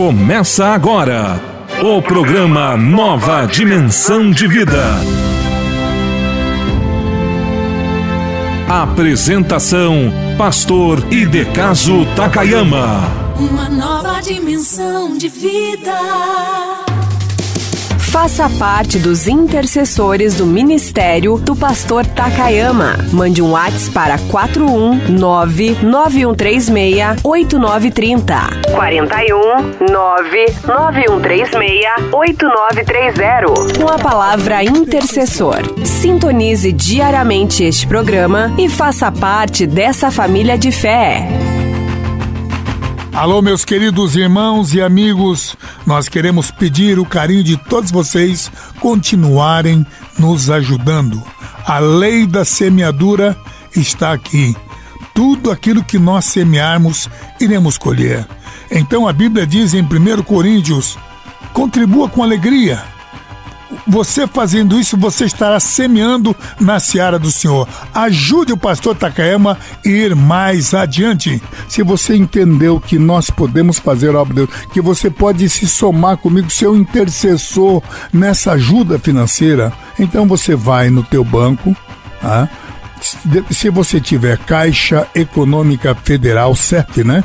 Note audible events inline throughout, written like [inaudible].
Começa agora o programa Nova Dimensão de Vida. Apresentação: Pastor Idecaso Takayama. Uma nova dimensão de vida. Faça parte dos intercessores do ministério do pastor Takayama. Mande um WhatsApp para 419-9136-8930. 41-99136-8930. Com a palavra intercessor. Sintonize diariamente este programa e faça parte dessa família de fé. Alô, meus queridos irmãos e amigos, nós queremos pedir o carinho de todos vocês continuarem nos ajudando. A lei da semeadura está aqui. Tudo aquilo que nós semearmos, iremos colher. Então a Bíblia diz em 1 Coríntios: contribua com alegria você fazendo isso, você estará semeando na seara do Senhor. Ajude o pastor Takayama a ir mais adiante. Se você entendeu que nós podemos fazer obra de Deus, que você pode se somar comigo, ser um intercessor nessa ajuda financeira, então você vai no teu banco, tá? se você tiver Caixa Econômica Federal, CEF, né?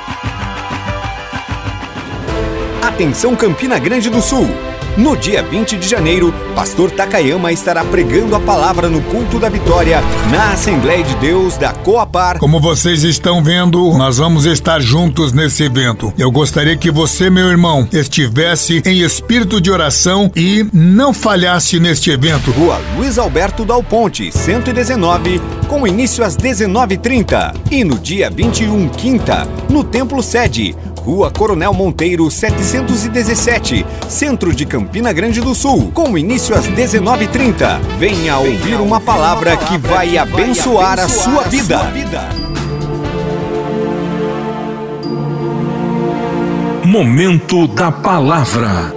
Atenção Campina Grande do Sul. No dia 20 de janeiro, Pastor Takayama estará pregando a palavra no culto da vitória na Assembleia de Deus da Coapar. Como vocês estão vendo, nós vamos estar juntos nesse evento. Eu gostaria que você, meu irmão, estivesse em espírito de oração e não falhasse neste evento. Rua Luiz Alberto Dal Ponte, 119, com início às 19h30. E no dia 21, quinta, no Templo Sede Rua Coronel Monteiro 717, centro de Campina Grande do Sul, com início às 19h30. Venha ouvir uma palavra que vai abençoar a sua vida. Momento da Palavra.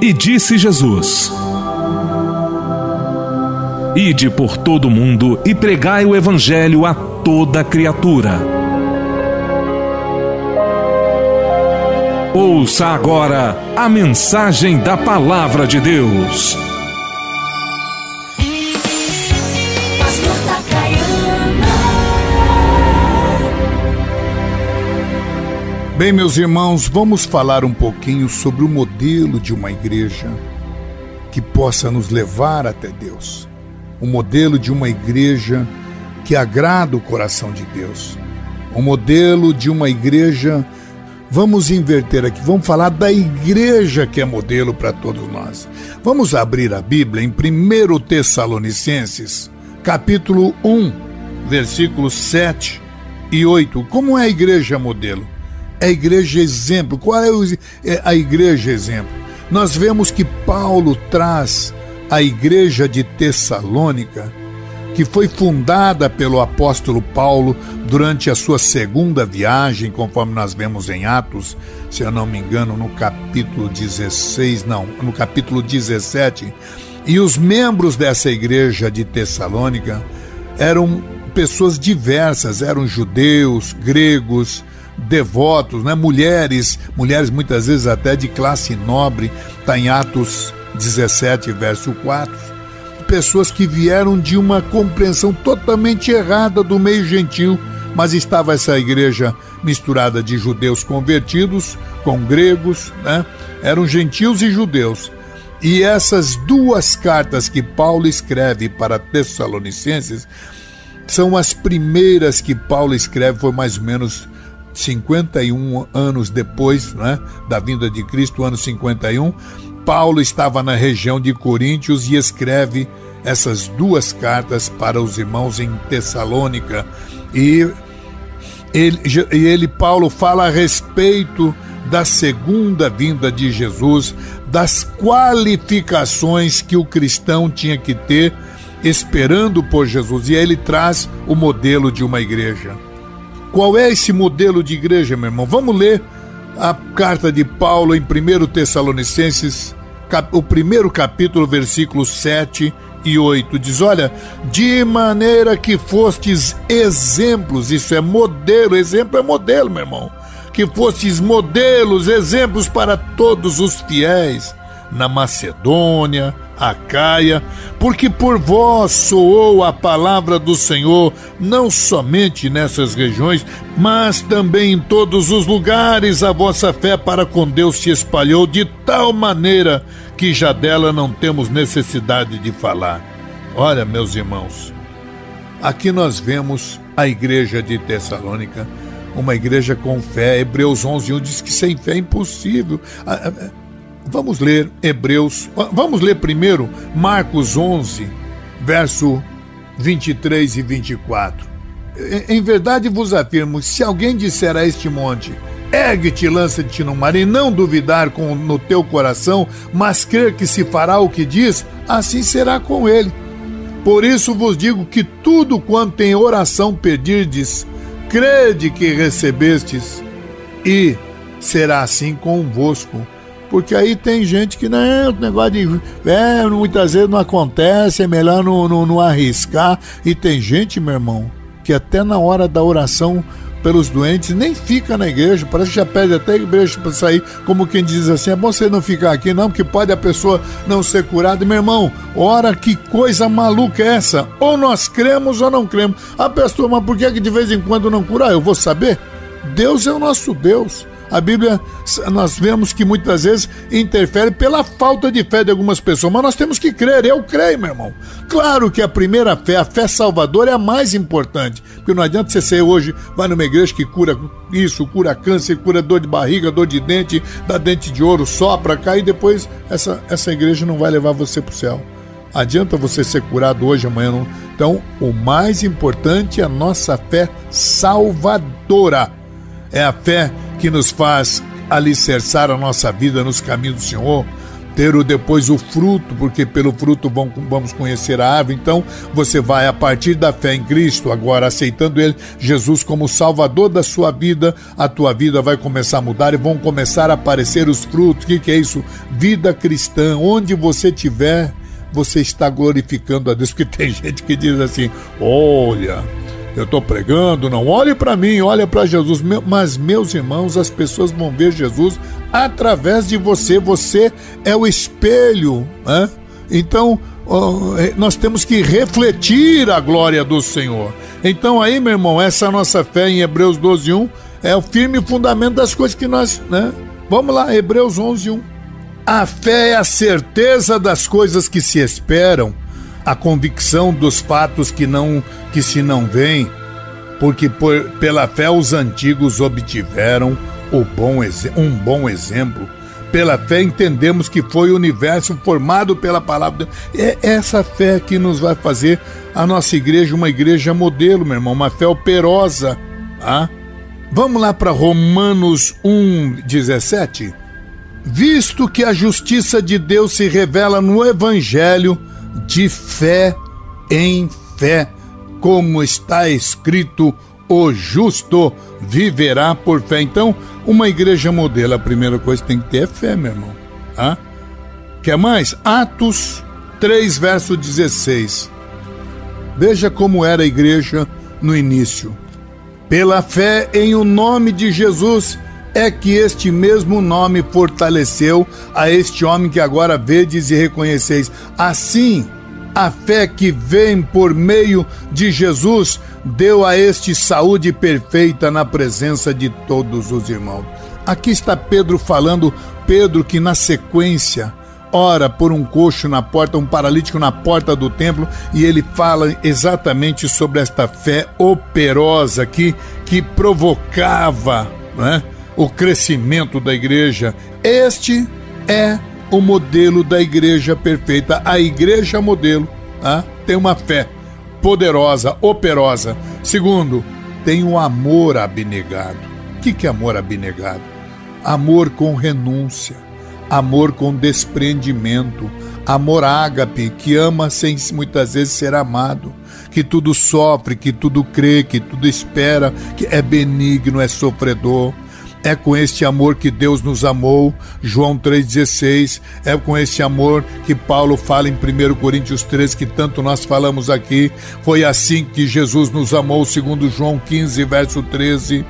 E disse Jesus: Ide por todo o mundo e pregai o Evangelho a toda criatura. Ouça agora a mensagem da Palavra de Deus. Bem, meus irmãos, vamos falar um pouquinho sobre o modelo de uma igreja que possa nos levar até Deus o modelo de uma igreja que agrada o coração de Deus. O modelo de uma igreja. Vamos inverter aqui, vamos falar da igreja que é modelo para todos nós. Vamos abrir a Bíblia em 1 Tessalonicenses, capítulo 1, versículos 7 e 8. Como é a igreja modelo? é a igreja exemplo. Qual é, é a igreja exemplo? Nós vemos que Paulo traz a igreja de Tessalônica, que foi fundada pelo apóstolo Paulo durante a sua segunda viagem, conforme nós vemos em Atos, se eu não me engano, no capítulo 16, não, no capítulo 17. E os membros dessa igreja de Tessalônica eram pessoas diversas, eram judeus, gregos, devotos, né? mulheres, mulheres muitas vezes até de classe nobre, está em Atos 17, verso 4. Pessoas que vieram de uma compreensão totalmente errada do meio gentil, mas estava essa igreja misturada de judeus convertidos com gregos, né? eram gentios e judeus. E essas duas cartas que Paulo escreve para Tessalonicenses são as primeiras que Paulo escreve, foi mais ou menos 51 anos depois né, da vinda de Cristo, ano 51. Paulo estava na região de Coríntios e escreve essas duas cartas para os irmãos em Tessalônica. E ele, ele, Paulo, fala a respeito da segunda vinda de Jesus, das qualificações que o cristão tinha que ter esperando por Jesus. E aí ele traz o modelo de uma igreja. Qual é esse modelo de igreja, meu irmão? Vamos ler a carta de Paulo em 1 Tessalonicenses, o primeiro capítulo, versículos 7 e 8. Diz: Olha, de maneira que fostes exemplos, isso é modelo, exemplo é modelo, meu irmão. Que fostes modelos, exemplos para todos os fiéis na Macedônia, Acaia, porque por vós soou a palavra do Senhor, não somente nessas regiões, mas também em todos os lugares a vossa fé para com Deus se espalhou de tal maneira que já dela não temos necessidade de falar. Olha, meus irmãos, aqui nós vemos a igreja de Tessalônica, uma igreja com fé. Hebreus 11:1 diz que sem fé é impossível. Vamos ler Hebreus, vamos ler primeiro Marcos 11, verso 23 e 24. Em verdade vos afirmo: se alguém disser a este monte, ergue-te lança-te no mar, e não duvidar com, no teu coração, mas crer que se fará o que diz, assim será com ele. Por isso vos digo que tudo quanto em oração pedirdes, crede que recebestes, e será assim convosco. Porque aí tem gente que, não, negócio de. É, muitas vezes não acontece, é melhor não, não, não arriscar. E tem gente, meu irmão, que até na hora da oração pelos doentes, nem fica na igreja, parece que já pede até a igreja para sair, como quem diz assim, é bom você não ficar aqui não, porque pode a pessoa não ser curada. Meu irmão, ora que coisa maluca é essa? Ou nós cremos ou não cremos. A pessoa, mas por que, que de vez em quando não cura? Eu vou saber? Deus é o nosso Deus. A Bíblia, nós vemos que muitas vezes interfere pela falta de fé de algumas pessoas, mas nós temos que crer. Eu creio, meu irmão. Claro que a primeira fé, a fé salvadora, é a mais importante. Porque não adianta você ser hoje, vai numa igreja que cura isso, cura câncer, cura dor de barriga, dor de dente, dá dente de ouro, sopra, cá, e depois essa, essa igreja não vai levar você para o céu. Adianta você ser curado hoje, amanhã não. Então, o mais importante é a nossa fé salvadora. É a fé que nos faz alicerçar a nossa vida nos caminhos do Senhor, ter o, depois o fruto, porque pelo fruto vamos conhecer a árvore. Então, você vai, a partir da fé em Cristo, agora aceitando Ele, Jesus como Salvador da sua vida, a tua vida vai começar a mudar e vão começar a aparecer os frutos. O que, que é isso? Vida cristã. Onde você estiver, você está glorificando a Deus. [laughs] Porque tem gente que diz assim: olha eu estou pregando, não olhe para mim, olha para Jesus. Mas, meus irmãos, as pessoas vão ver Jesus através de você. Você é o espelho. Né? Então, é, nós temos que refletir a glória do Senhor. Então, aí, meu irmão, essa nossa fé em Hebreus 12, 1 é o firme fundamento das coisas que nós. Né? Vamos lá, Hebreus 11, 1. A fé é a certeza das coisas que se esperam a convicção dos fatos que não que se não veem, porque por, pela fé os antigos obtiveram bom, um bom exemplo. Pela fé entendemos que foi o universo formado pela palavra. É essa fé que nos vai fazer a nossa igreja uma igreja modelo, meu irmão, uma fé operosa. Tá? Vamos lá para Romanos 1:17. Visto que a justiça de Deus se revela no evangelho de fé em fé, como está escrito, o justo viverá por fé. Então, uma igreja modelo, a primeira coisa que tem que ter é fé, meu irmão. Ah? Quer mais? Atos 3, verso 16. Veja como era a igreja no início. Pela fé em o nome de Jesus é que este mesmo nome fortaleceu a este homem que agora vedes e reconheceis. Assim, a fé que vem por meio de Jesus deu a este saúde perfeita na presença de todos os irmãos. Aqui está Pedro falando, Pedro que na sequência ora por um coxo na porta, um paralítico na porta do templo, e ele fala exatamente sobre esta fé operosa que, que provocava né, o crescimento da igreja. Este é o modelo da igreja perfeita. A igreja modelo ah, tem uma fé poderosa, operosa. Segundo, tem um amor abnegado. O que, que é amor abnegado? Amor com renúncia, amor com desprendimento, amor ágape, que ama sem muitas vezes ser amado, que tudo sofre, que tudo crê, que tudo espera, que é benigno, é sofredor. É com este amor que Deus nos amou, João 3,16. É com este amor que Paulo fala em 1 Coríntios 3, que tanto nós falamos aqui. Foi assim que Jesus nos amou, segundo João 15, verso 13.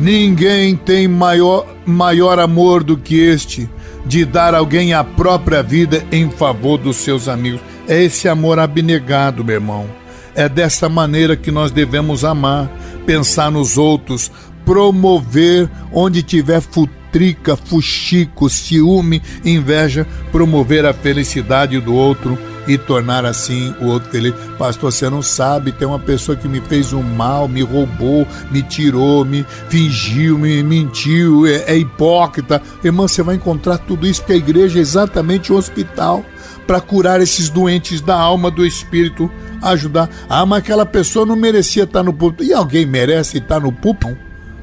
Ninguém tem maior, maior amor do que este, de dar alguém a própria vida em favor dos seus amigos. É esse amor abnegado, meu irmão. É dessa maneira que nós devemos amar, pensar nos outros, promover onde tiver futrica, fuxico, ciúme, inveja, promover a felicidade do outro e tornar assim o outro feliz. Pastor, você não sabe, tem uma pessoa que me fez um mal, me roubou, me tirou, me fingiu, me mentiu, é, é hipócrita. Irmã, você vai encontrar tudo isso porque a igreja é exatamente um hospital para curar esses doentes da alma, do espírito, ajudar. Ah, mas aquela pessoa não merecia estar no púlpito. E alguém merece estar no púlpito?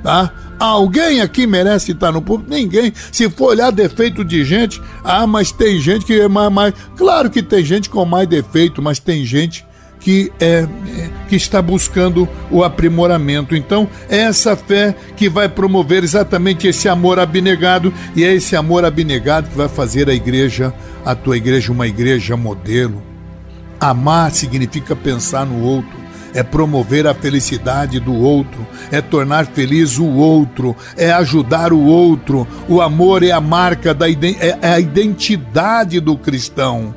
Tá? Alguém aqui merece estar no público? Ninguém. Se for olhar defeito de gente, ah, mas tem gente que é mais, mais. Claro que tem gente com mais defeito, mas tem gente que é, é que está buscando o aprimoramento. Então, é essa fé que vai promover exatamente esse amor abnegado e é esse amor abnegado que vai fazer a igreja, a tua igreja, uma igreja modelo. Amar significa pensar no outro é promover a felicidade do outro, é tornar feliz o outro, é ajudar o outro. O amor é a marca da é, é a identidade do cristão.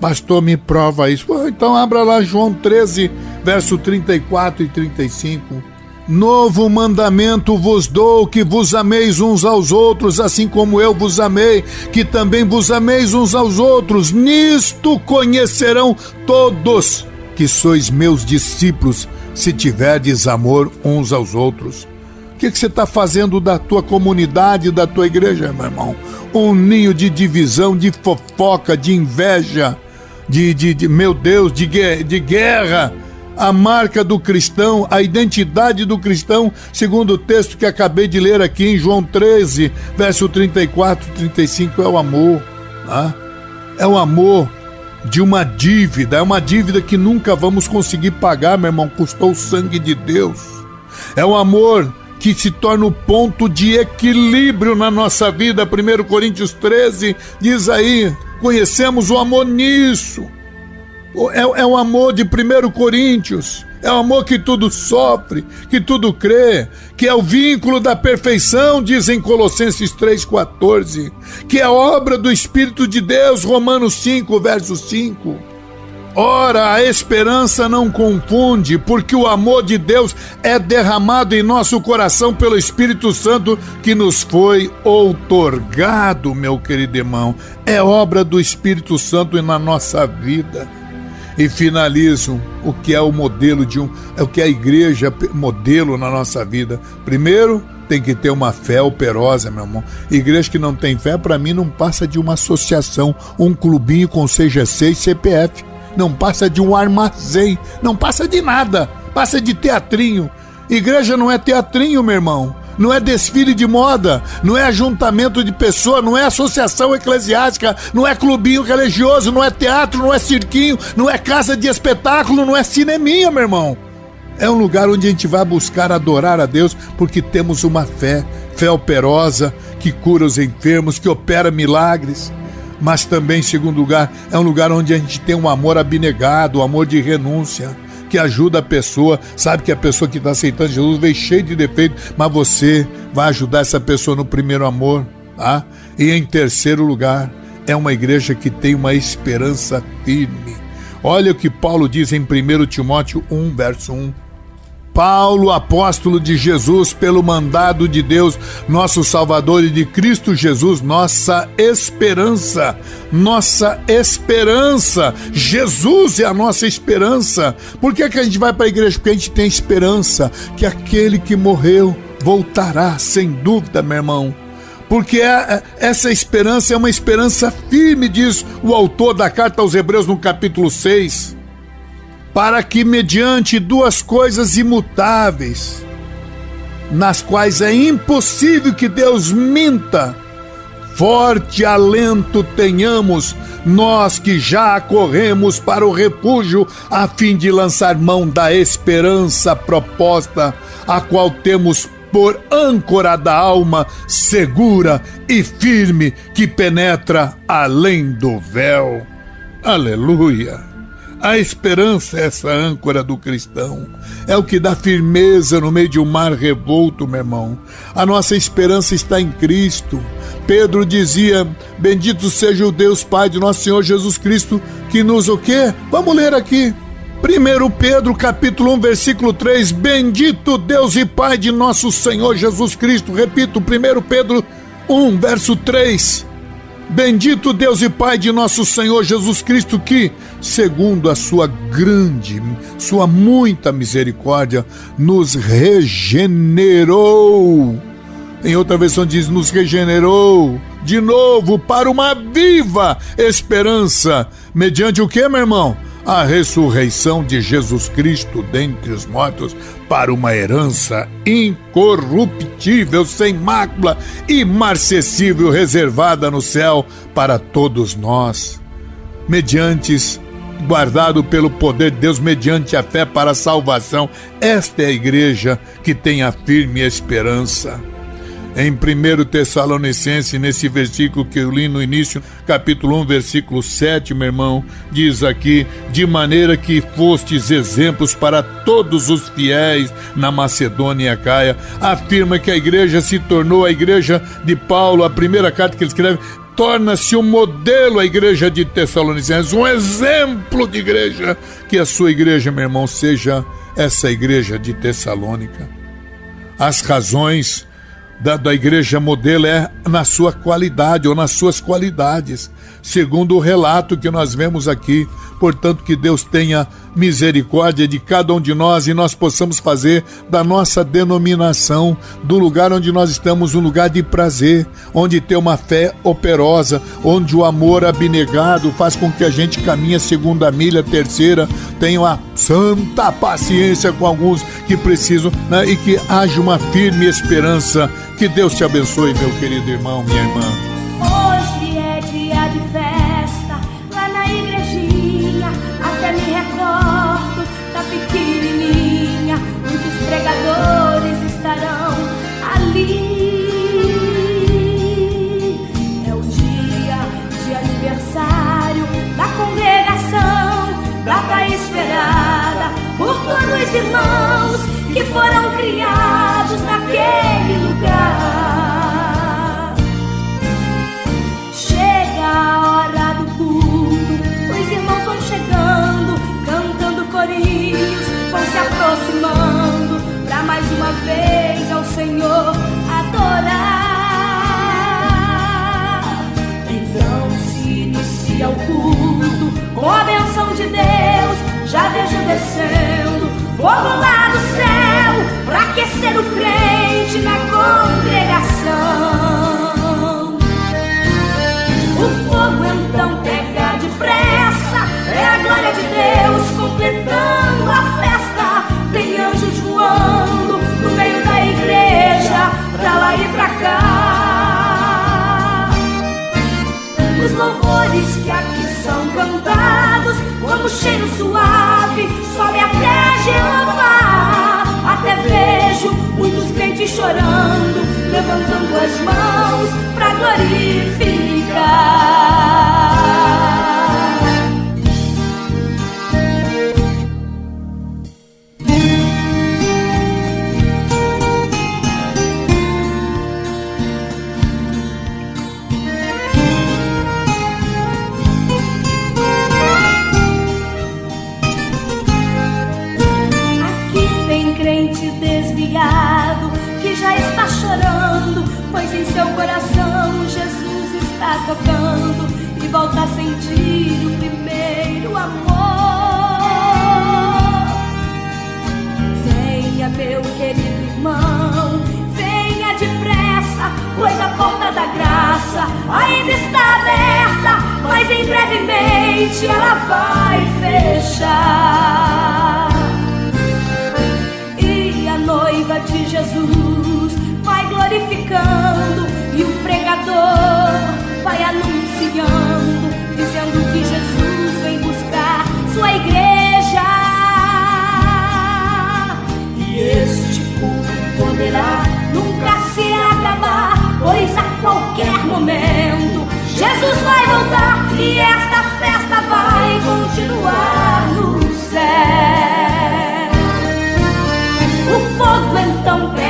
Pastor, me prova isso. Então abra lá João 13, verso 34 e 35. Novo mandamento vos dou, que vos ameis uns aos outros, assim como eu vos amei, que também vos ameis uns aos outros. Nisto conhecerão todos que sois meus discípulos se tiverdes amor uns aos outros. O que, que você está fazendo da tua comunidade, da tua igreja, meu irmão? Um ninho de divisão, de fofoca, de inveja, de, de, de meu Deus, de, de guerra. A marca do cristão, a identidade do cristão, segundo o texto que acabei de ler aqui em João 13, verso 34 e 35, é o amor. Tá? É o amor de uma dívida, é uma dívida que nunca vamos conseguir pagar, meu irmão, custou o sangue de Deus. É um amor que se torna o ponto de equilíbrio na nossa vida. 1 Coríntios 13 diz aí: conhecemos o amor nisso. É, é o amor de 1 Coríntios. É o amor que tudo sofre, que tudo crê, que é o vínculo da perfeição, diz em Colossenses 3,14, que é obra do Espírito de Deus, Romanos 5, verso 5. Ora, a esperança não confunde, porque o amor de Deus é derramado em nosso coração pelo Espírito Santo que nos foi outorgado, meu querido irmão. É obra do Espírito Santo na nossa vida e finalizo o que é o modelo de um, é o que a igreja modelo na nossa vida. Primeiro, tem que ter uma fé operosa, meu irmão. Igreja que não tem fé, para mim, não passa de uma associação, um clubinho com CGC e CPF. Não passa de um armazém, não passa de nada, passa de teatrinho. Igreja não é teatrinho, meu irmão. Não é desfile de moda, não é ajuntamento de pessoas, não é associação eclesiástica, não é clubinho religioso, não é teatro, não é cirquinho, não é casa de espetáculo, não é cineminha, meu irmão. É um lugar onde a gente vai buscar adorar a Deus porque temos uma fé, fé operosa, que cura os enfermos, que opera milagres. Mas também, em segundo lugar, é um lugar onde a gente tem um amor abnegado, um amor de renúncia que ajuda a pessoa, sabe que a pessoa que está aceitando Jesus veio cheio de defeito, mas você vai ajudar essa pessoa no primeiro amor, tá? E em terceiro lugar, é uma igreja que tem uma esperança firme. Olha o que Paulo diz em 1 Timóteo 1, verso 1. Paulo, apóstolo de Jesus, pelo mandado de Deus, nosso Salvador e de Cristo Jesus, nossa esperança, nossa esperança. Jesus é a nossa esperança. Por que, é que a gente vai para a igreja? Porque a gente tem esperança que aquele que morreu voltará, sem dúvida, meu irmão porque é, é, essa esperança é uma esperança firme, diz o autor da carta aos Hebreus no capítulo 6 para que, mediante duas coisas imutáveis, nas quais é impossível que Deus minta, forte alento tenhamos, nós que já corremos para o refúgio, a fim de lançar mão da esperança proposta, a qual temos por âncora da alma, segura e firme, que penetra além do véu. Aleluia! A esperança é essa âncora do cristão. É o que dá firmeza no meio de um mar revolto, meu irmão. A nossa esperança está em Cristo. Pedro dizia: Bendito seja o Deus Pai de nosso Senhor Jesus Cristo, que nos o quê? Vamos ler aqui. 1 Pedro capítulo 1, versículo 3: Bendito Deus e Pai de nosso Senhor Jesus Cristo. Repito, 1 Pedro 1, verso 3 Bendito Deus e Pai de nosso Senhor Jesus Cristo, que, segundo a sua grande, sua muita misericórdia, nos regenerou. Em outra versão diz: nos regenerou de novo para uma viva esperança. Mediante o que, meu irmão? A ressurreição de Jesus Cristo dentre os mortos para uma herança incorruptível, sem mácula, imarcessível, reservada no céu para todos nós. Mediante guardado pelo poder de Deus mediante a fé para a salvação. Esta é a igreja que tem a firme esperança em 1 Tessalonicense, nesse versículo que eu li no início, capítulo 1, versículo 7, meu irmão, diz aqui: de maneira que fostes exemplos para todos os fiéis na Macedônia e Acaia. Afirma que a igreja se tornou a igreja de Paulo, a primeira carta que ele escreve, torna-se um modelo a igreja de Tessalonicenses, um exemplo de igreja. Que a sua igreja, meu irmão, seja essa igreja de Tessalônica. As razões da, da igreja modelo é na sua qualidade ou nas suas qualidades, segundo o relato que nós vemos aqui. Portanto, que Deus tenha misericórdia de cada um de nós e nós possamos fazer da nossa denominação, do lugar onde nós estamos, um lugar de prazer, onde tem uma fé operosa, onde o amor abnegado faz com que a gente caminhe a segunda milha, terceira, tenha uma santa paciência com alguns que precisam né, e que haja uma firme esperança. Que Deus te abençoe, meu querido irmão, minha irmã. Os irmãos que foram criados naquele lugar. Chega a hora do culto, os irmãos vão chegando, cantando corinhos, vão se aproximando mais uma vez ao Senhor adorar. Então se inicia o culto com a benção de Deus. Já vejo descendo Fogo lá do céu pra aquecer o crente na congregação. O fogo então pega depressa, é a glória de Deus completando a festa. Tem anjos voando no meio da igreja, pra lá e pra cá. Os louvores que aqui são cantados, como cheiro suave te. Até vejo muitos crentes chorando, levantando as mãos pra glorificar. Tocando e volta a sentir o primeiro amor. Venha, meu querido irmão, venha depressa, pois a porta da graça ainda está aberta, mas em brevemente ela vai fechar. E a noiva de Jesus vai glorificando pregador vai anunciando, dizendo que Jesus vem buscar sua igreja. E este culto poderá nunca se acabar, pois a qualquer momento Jesus vai voltar e esta festa vai continuar no céu. O fogo então pega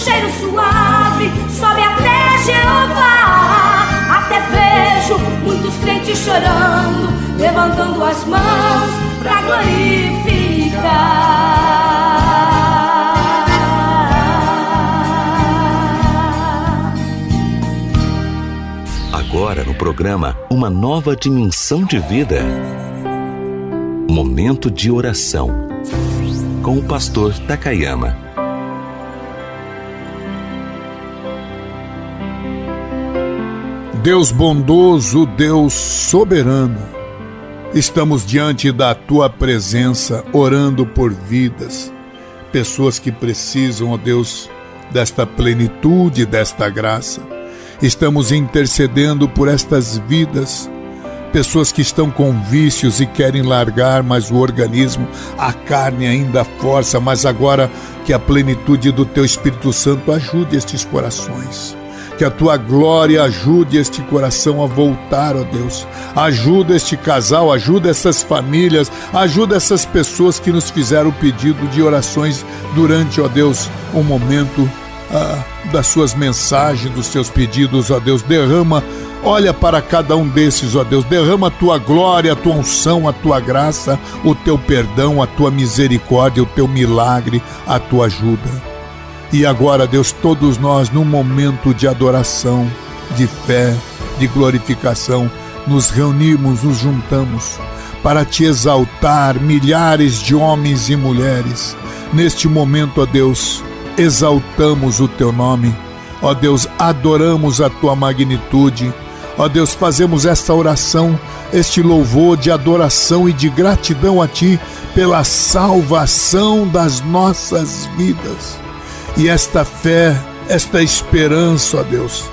cheiro suave, sobe até Jeová. Até vejo muitos crentes chorando, levantando as mãos pra glorificar. Agora no programa Uma Nova Dimensão de Vida. Momento de oração com o pastor Takayama. Deus bondoso, Deus soberano Estamos diante da tua presença, orando por vidas, pessoas que precisam, ó Deus, desta plenitude, desta graça. Estamos intercedendo por estas vidas, pessoas que estão com vícios e querem largar, mas o organismo, a carne ainda força, mas agora que a plenitude do teu Espírito Santo ajude estes corações que a tua glória ajude este coração a voltar, ó Deus. Ajuda este casal, ajuda essas famílias, ajuda essas pessoas que nos fizeram o pedido de orações durante, ó Deus, o um momento ah, das suas mensagens, dos seus pedidos, ó Deus. Derrama, olha para cada um desses, ó Deus. Derrama a tua glória, a tua unção, a tua graça, o teu perdão, a tua misericórdia, o teu milagre, a tua ajuda. E agora, Deus, todos nós, num momento de adoração, de fé, de glorificação, nos reunimos, nos juntamos para te exaltar, milhares de homens e mulheres. Neste momento, ó Deus, exaltamos o teu nome. Ó Deus, adoramos a tua magnitude. Ó Deus, fazemos esta oração, este louvor de adoração e de gratidão a ti pela salvação das nossas vidas e esta fé, esta esperança, ó Deus,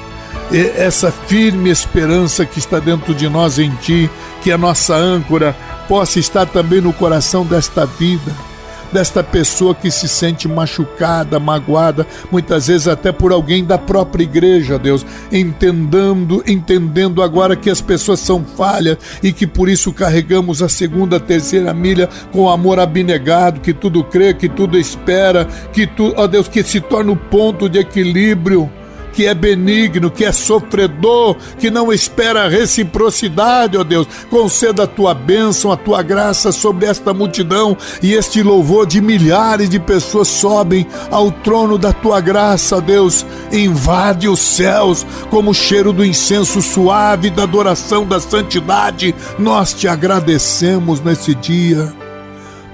essa firme esperança que está dentro de nós em Ti, que a nossa âncora possa estar também no coração desta vida desta pessoa que se sente machucada, magoada, muitas vezes até por alguém da própria igreja, Deus, entendendo, entendendo agora que as pessoas são falhas e que por isso carregamos a segunda, terceira milha com amor abnegado, que tudo crê, que tudo espera, que tu, ó Deus, que se torna o ponto de equilíbrio que é benigno, que é sofredor, que não espera reciprocidade, ó Deus. Conceda a tua bênção, a tua graça sobre esta multidão e este louvor de milhares de pessoas sobem ao trono da tua graça, Deus. Invade os céus como o cheiro do incenso suave da adoração da santidade. Nós te agradecemos nesse dia.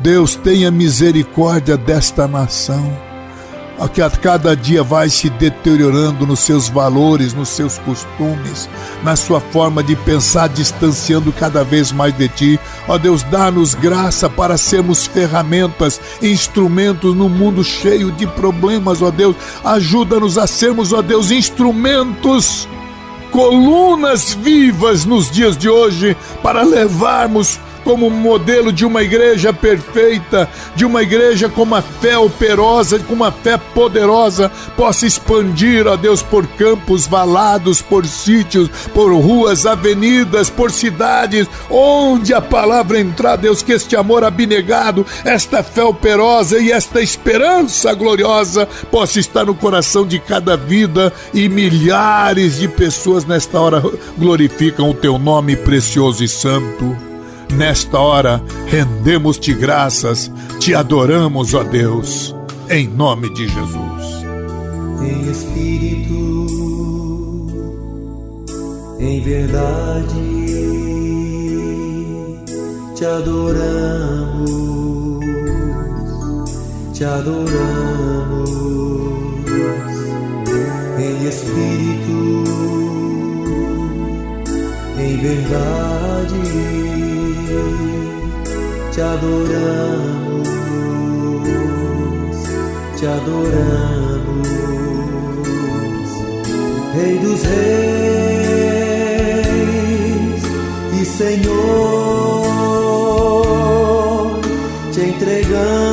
Deus tenha misericórdia desta nação que a cada dia vai se deteriorando nos seus valores, nos seus costumes, na sua forma de pensar, distanciando cada vez mais de ti. Ó Deus, dá-nos graça para sermos ferramentas, instrumentos no mundo cheio de problemas, ó Deus. Ajuda-nos a sermos, ó Deus, instrumentos, colunas vivas nos dias de hoje para levarmos como modelo de uma igreja perfeita, de uma igreja com uma fé operosa, com uma fé poderosa, possa expandir, ó Deus, por campos valados, por sítios, por ruas, avenidas, por cidades, onde a palavra entrar, Deus, que este amor abnegado, esta fé operosa e esta esperança gloriosa possa estar no coração de cada vida e milhares de pessoas nesta hora glorificam o teu nome precioso e santo. Nesta hora, rendemos-te graças, te adoramos, ó Deus, em nome de Jesus. Em espírito, em verdade, te adoramos, te adoramos. Em espírito, em verdade te adoramos, te adoramos, Rei dos Reis e Senhor, te entregamos